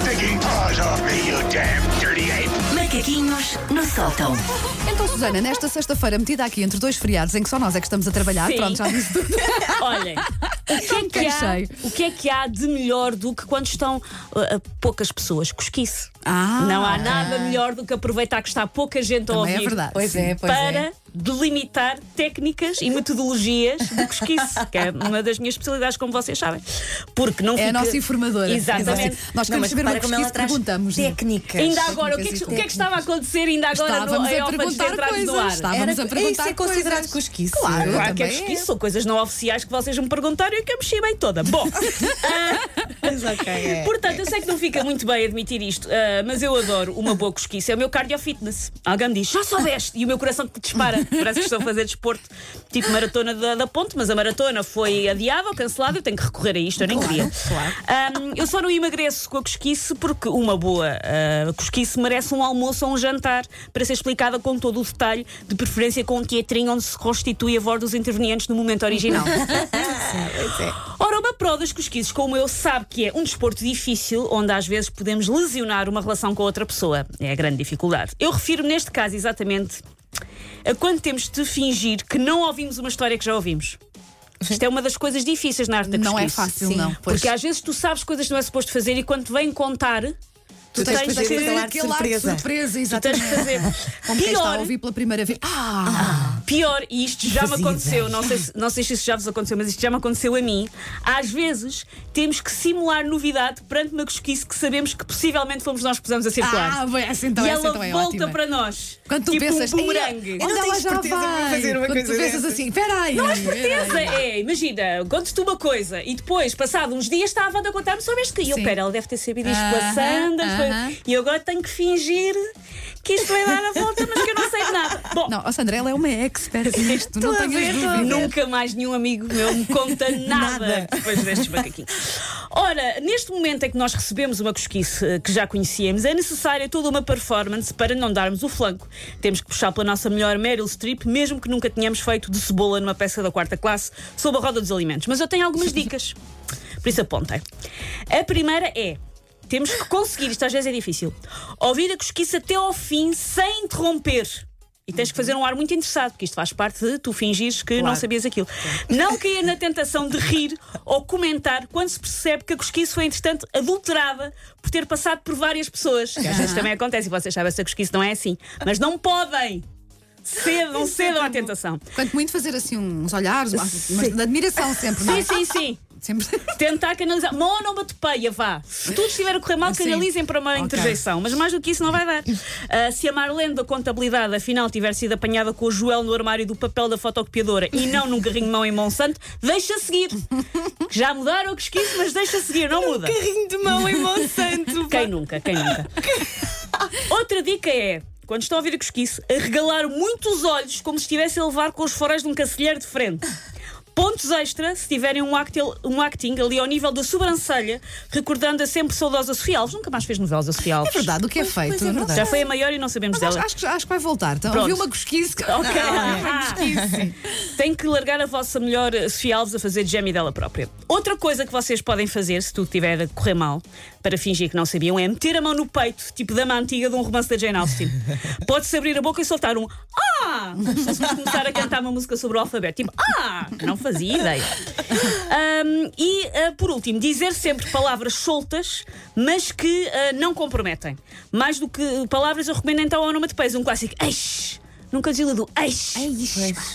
sticking paws off me, you damn dirty ape! Macaquinhos no sótão. Então, Susana, nesta sexta-feira, metida aqui entre dois feriados em que só nós é que estamos a trabalhar, Sim. pronto, já disse tudo. Olhem, o que, é que há, o que é que há de melhor do que quando estão uh, poucas pessoas? Cosquice. Ah, Não há nada melhor do que aproveitar que está pouca gente a é ouvir. verdade. Pois é, pois para é. Delimitar técnicas e metodologias do cosquice, que é uma das minhas especialidades, como vocês sabem. Porque não É a fica... nossa informadora. Exatamente. Nós Não, queremos mas saber uma pesquisa, traz perguntamos. técnicas. Ainda agora, o que, é que, o que é que estava a acontecer ainda agora no, Estávamos em a perguntar entrarmos no ar? coisas. Estávamos a perguntar Isso é considerado coisas. cosquice. Claro. Claro que é cosquice, é. são coisas não oficiais que vocês me perguntaram e que eu mexi bem toda. Bom, Mas ok, é. portanto, eu sei que não fica muito bem admitir isto, ah, mas eu adoro uma boa cosquice. É o meu cardio fitness. Alguém diz, já soubeste? E o meu coração que dispara. Parece que estou a fazer desporto, tipo maratona da, da ponte, mas a maratona foi adiada ou cancelada. Eu tenho que recorrer a isto, eu nem queria. Ah, eu só não emagreço com a cosquice porque uma boa ah, cosquice merece um almoço ou um jantar para ser explicada com todo o detalhe, de preferência com um teatrinho onde se constitui a voz dos intervenientes no momento original. É. Ora, uma pró das cosquices, como eu, sabe que é um desporto difícil, onde às vezes podemos lesionar uma relação com outra pessoa. É a grande dificuldade. Eu refiro neste caso exatamente a quando temos de fingir que não ouvimos uma história que já ouvimos. Isto é uma das coisas difíceis na arte da Não é fácil, Sim, não. Pois. Porque às vezes tu sabes coisas que não é suposto fazer e quando te vêm contar, tu, tens de tens, fazer que, aquele ar de de surpresa. surpresa, tu tens exatamente. que fazer. Como quem está a Pior, ouvir pela primeira vez. Ah! Pior, e isto já me aconteceu, não sei, se, não sei se isto já vos aconteceu, mas isto já me aconteceu a mim. Às vezes temos que simular novidade perante uma cosquice que sabemos que possivelmente fomos nós que pusemos a circular. Ah, bem, essa então, e essa ela então é volta ótima. para nós. Quando tu tipo pensas, um bumerangue. "Ei, onde não tenho para vai? fazer uma Quando tu coisa pensas dessas. assim, peraí. Não Certeza é, imagina, conto-te uma coisa e depois, passado uns dias, está a Wanda a contar-me sobre este que. E eu, pera, ela deve ter sabido isto a aham. E eu agora tenho que fingir que isto vai dar a volta, mas que eu não sei de nada. Bom, Não, ó Sandra, ela é uma expert nisto, não dúvida. Nunca mais nenhum amigo meu me conta nada, Nada. depois destes macaquinhos. Ora, neste momento em que nós recebemos uma cosquice eh, que já conhecíamos, é necessária toda uma performance para não darmos o flanco. Temos que puxar pela nossa melhor Meryl Streep, mesmo que nunca tenhamos feito de cebola numa peça da quarta classe sob a roda dos alimentos. Mas eu tenho algumas dicas. Por isso apontem. A primeira é. Temos que conseguir, isto às vezes é difícil, ouvir a cosquice até ao fim sem interromper. E tens que fazer um ar muito interessado, porque isto faz parte de tu fingires que não Claro. sabias aquilo. Não cair na tentação de rir ou comentar quando se percebe que a cosquice foi, entretanto, adulterada por ter passado por várias pessoas. Que às vezes também acontece, e vocês sabem, essa cosquice não é assim. Mas não podem. Cedam, cedam à tentação. Quanto muito fazer assim uns olhares, mas de admiração sempre, não Sim, é? sim, sim. Sempre. Tentar canalizar. Monomatopia, vá. Se tudo estiver a correr mal, Sim. canalizem para uma Ok. interjeição. Mas mais do que isso não vai dar. Ah, se a Marlene da contabilidade afinal tiver sido apanhada com o Joel no armário do papel da fotocopiadora e não num carrinho de mão em Monsanto, deixa seguir. Já mudaram o que esquisse, mas deixa seguir, não muda. Carrinho de mão em Monsanto. Quem nunca, quem nunca. Outra dica é. Quando estão a ouvir a cosquice, a regalar muito os olhos como se estivesse a levar com os forais de um cacilheiro de frente. Pontos extra se tiverem um, actil, um acting ali ao nível da sobrancelha, recordando a sempre saudosa Sofia Alves. Nunca mais fez novelas a Sofia Alves. É verdade, o que é feito. é não verdade. sei. Já foi a maior e não sabemos Mas acho, dela. acho que, acho que vai voltar. Então, Pronto. ouvi uma cosquice. que- Ok. Ah, cosquice. Tem que largar a vossa melhor Sofia Alves a fazer gêmea dela própria. Outra coisa que vocês podem fazer, se tudo estiver a correr mal, para fingir que não sabiam, é meter a mão no peito, tipo dama antiga de um romance da Jane Austen. Pode-se abrir a boca e soltar um Ah! Se começar a cantar uma música sobre o alfabeto. Tipo Ah! Não fazia ideia. Ahm, e, ah, por último, dizer sempre palavras soltas, mas que ah, não comprometem. Mais do que palavras, eu recomendo então a onomatopeia, um clássico Eish! Nunca dizia do Eish!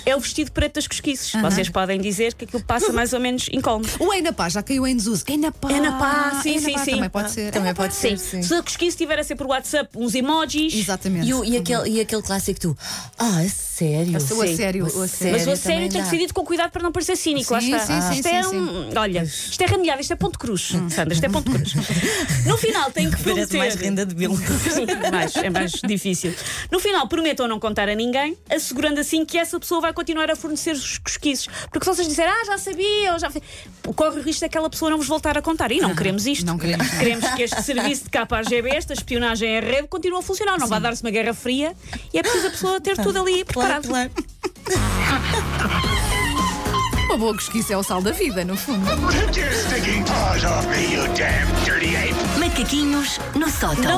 É o vestido preto das cosquices. Vocês podem dizer que aquilo passa mais ou menos incómodo. O Ei na Paz já caiu em desuso. Ei na Paz. Ei na Paz, sim, sim, sim. Também pode ser. Também pode ser. Sim. sim. Se a cosquice estiver a ser por WhatsApp, uns emojis. Exatamente. E, o- e aquele, e aquele clássico tu. Ah, é sério? O a Sim. sério. O a sério. Mas o a sério tem que ser dito com cuidado para não parecer cínico. lá Sim, está. sim, sim, isto sim, é sim. um. Olha, isto é ranilhado, isto é ponto cruz. Sandra, isto é ponto cruz. No final tem que Parece prometer. mais renda de. Sim, mais, é mais difícil. No final, prometam não contar a ninguém, assegurando assim que essa pessoa vai continuar a fornecer os cosquices. Porque se vocês disserem, ah, já sabia, ou já fiz", corre o risco daquela pessoa não vos voltar a contar. E não queremos isto. não queremos, não. Queremos que este serviço de KGB, esta espionagem em rede, continue a funcionar. Não vai dar-se uma guerra fria e é preciso a pessoa ter tudo ali Claro, preparado. claro. Uma boa cosquice é o sal da vida, no fundo. Macaquinhos no sótão.